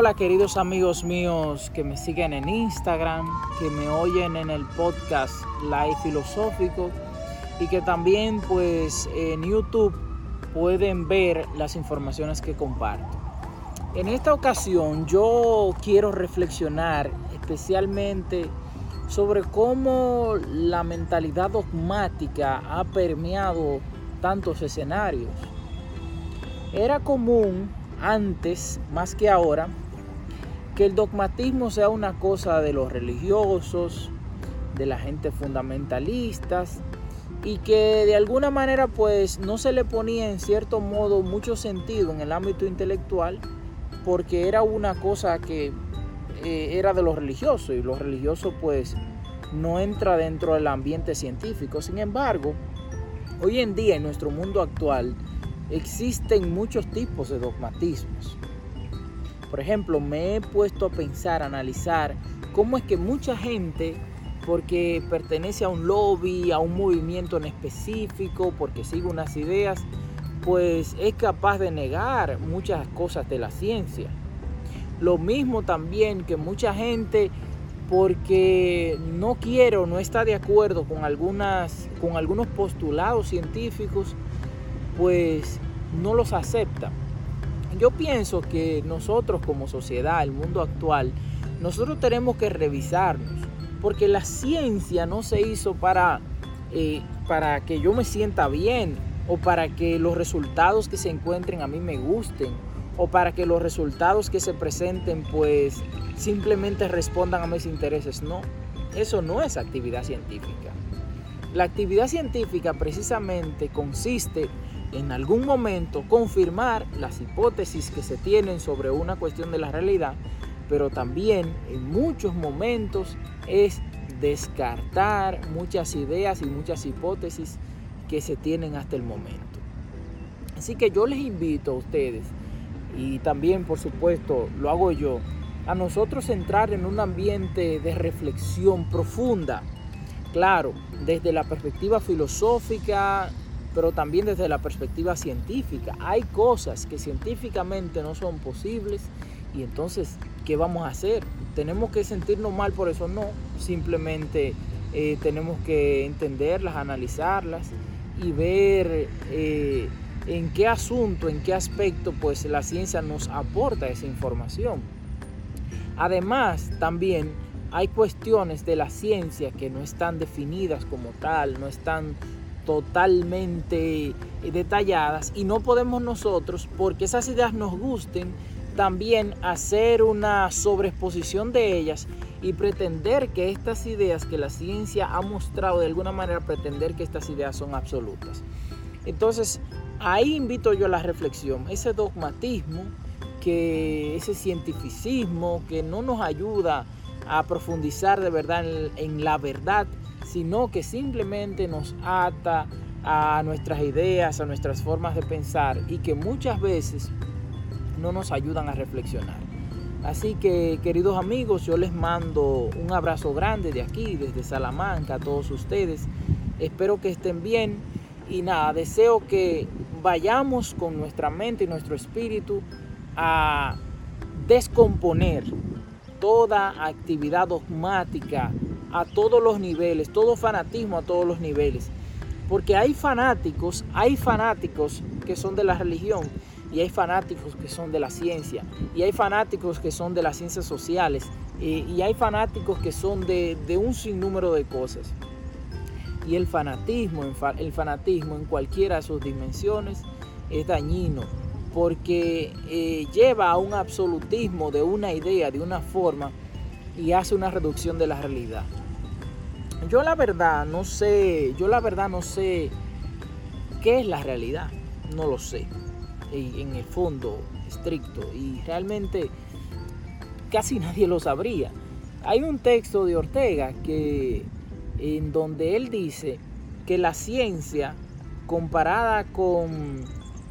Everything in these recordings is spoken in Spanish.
Hola queridos amigos míos que me siguen en Instagram, que me oyen en el podcast Live Filosófico y que también pues en YouTube pueden ver las informaciones que comparto. En esta ocasión yo quiero reflexionar especialmente sobre cómo la mentalidad dogmática ha permeado tantos escenarios. Era común antes, más que ahora, que el dogmatismo sea una cosa de los religiosos, de la gente fundamentalistas, y que de alguna manera pues no se le ponía en cierto modo mucho sentido en el ámbito intelectual, porque era una cosa que eh, era de los religiosos y los religiosos pues no entra dentro del ambiente científico. Sin embargo, hoy en día en nuestro mundo actual existen muchos tipos de dogmatismos. Por ejemplo, me he puesto a pensar, a analizar cómo es que mucha gente, porque pertenece a un lobby, a un movimiento en específico, porque sigue unas ideas, pues es capaz de negar muchas cosas de la ciencia. Lo mismo también que mucha gente porque no quiere o no está de acuerdo con, algunas, con algunos postulados científicos, pues no los acepta. Yo pienso que nosotros como sociedad, el mundo actual, nosotros tenemos que revisarnos, porque la ciencia no se hizo para, eh, para que yo me sienta bien o para que los resultados que se encuentren a mí me gusten o para que los resultados que se presenten pues simplemente respondan a mis intereses. No, eso no es actividad científica. La actividad científica precisamente consiste en algún momento confirmar las hipótesis que se tienen sobre una cuestión de la realidad, pero también en muchos momentos es descartar muchas ideas y muchas hipótesis que se tienen hasta el momento. Así que yo les invito a ustedes y también por supuesto lo hago yo, a nosotros entrar en un ambiente de reflexión profunda, claro, desde la perspectiva filosófica, pero también desde la perspectiva científica. Hay cosas que científicamente no son posibles y entonces, ¿qué vamos a hacer? ¿Tenemos que sentirnos mal por eso? No, simplemente eh, tenemos que entenderlas, analizarlas y ver eh, en qué asunto, en qué aspecto, pues la ciencia nos aporta esa información. Además, también hay cuestiones de la ciencia que no están definidas como tal, no están totalmente detalladas y no podemos nosotros, porque esas ideas nos gusten, también hacer una sobreexposición de ellas y pretender que estas ideas que la ciencia ha mostrado de alguna manera, pretender que estas ideas son absolutas. Entonces, ahí invito yo a la reflexión, ese dogmatismo, que ese cientificismo que no nos ayuda a profundizar de verdad en, la verdad, sino que simplemente nos ata a nuestras ideas, a nuestras formas de pensar y que muchas veces no nos ayudan a reflexionar. Así que queridos amigos, yo les mando un abrazo grande de aquí, desde Salamanca, a todos ustedes. Espero que estén bien y nada, deseo que vayamos con nuestra mente y nuestro espíritu a descomponer toda actividad dogmática a todos los niveles, todo fanatismo a todos los niveles. Porque hay fanáticos, hay fanáticos que son de la religión y hay fanáticos que son de la ciencia y hay fanáticos que son de las ciencias sociales y hay fanáticos que son de, de un sinnúmero de cosas. Y el fanatismo, el fanatismo en cualquiera de sus dimensiones es dañino porque eh, lleva a un absolutismo de una idea, de una forma y hace una reducción de la realidad. Yo la verdad no sé, yo la verdad no sé qué es la realidad, no lo sé, en el fondo estricto y realmente casi nadie lo sabría. Hay un texto de Ortega que en donde él dice que la ciencia comparada con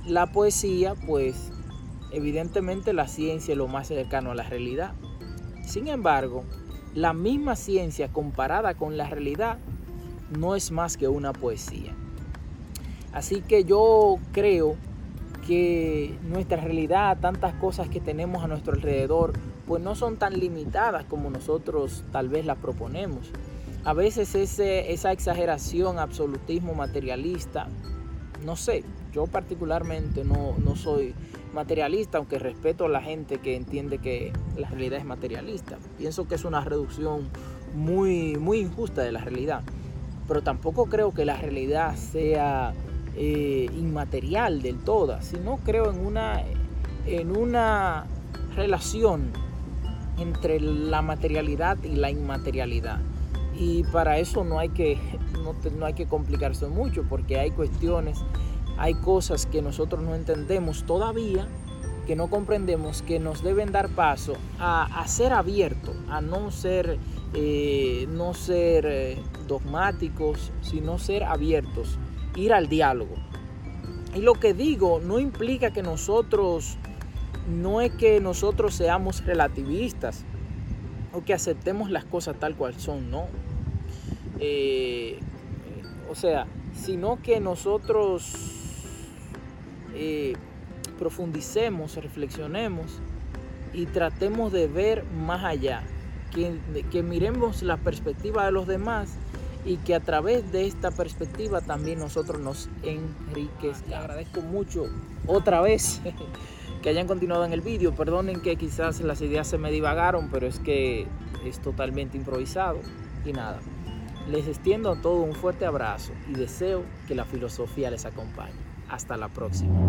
la poesía, pues evidentemente la ciencia es lo más cercano a la realidad. Sin embargo, la misma ciencia comparada con la realidad no es más que una poesía. Así que yo creo que nuestra realidad, tantas cosas que tenemos a nuestro alrededor, pues no son tan limitadas como nosotros tal vez las proponemos. A veces ese, esa exageración, absolutismo materialista, no sé, yo particularmente no, no soy materialista, aunque respeto a la gente que entiende que la realidad es materialista. Pienso que es una reducción muy, muy injusta de la realidad. Pero tampoco creo que la realidad sea eh, inmaterial del todo, sino creo en una, en una relación entre la materialidad y la inmaterialidad. Y para eso no hay que, no, hay que complicarse mucho, porque hay cuestiones hay cosas que nosotros no entendemos todavía, que no comprendemos, que nos deben dar paso a, ser abiertos, a no ser, eh, no ser eh, dogmáticos, sino ser abiertos, ir al diálogo. Y lo que digo no implica que nosotros, no es que nosotros seamos relativistas o que aceptemos las cosas tal cual son, no. Eh, o sea, sino que nosotros eh, profundicemos, reflexionemos y tratemos de ver más allá, que, que miremos la perspectiva de los demás y que a través de esta perspectiva también nosotros nos enriquezcamos. agradezco mucho otra vez que hayan continuado en el vídeo. Perdonen que quizás las ideas se me divagaron, pero es que es totalmente improvisado. Y nada, les extiendo a todos un fuerte abrazo y deseo que la filosofía les acompañe. Hasta la próxima.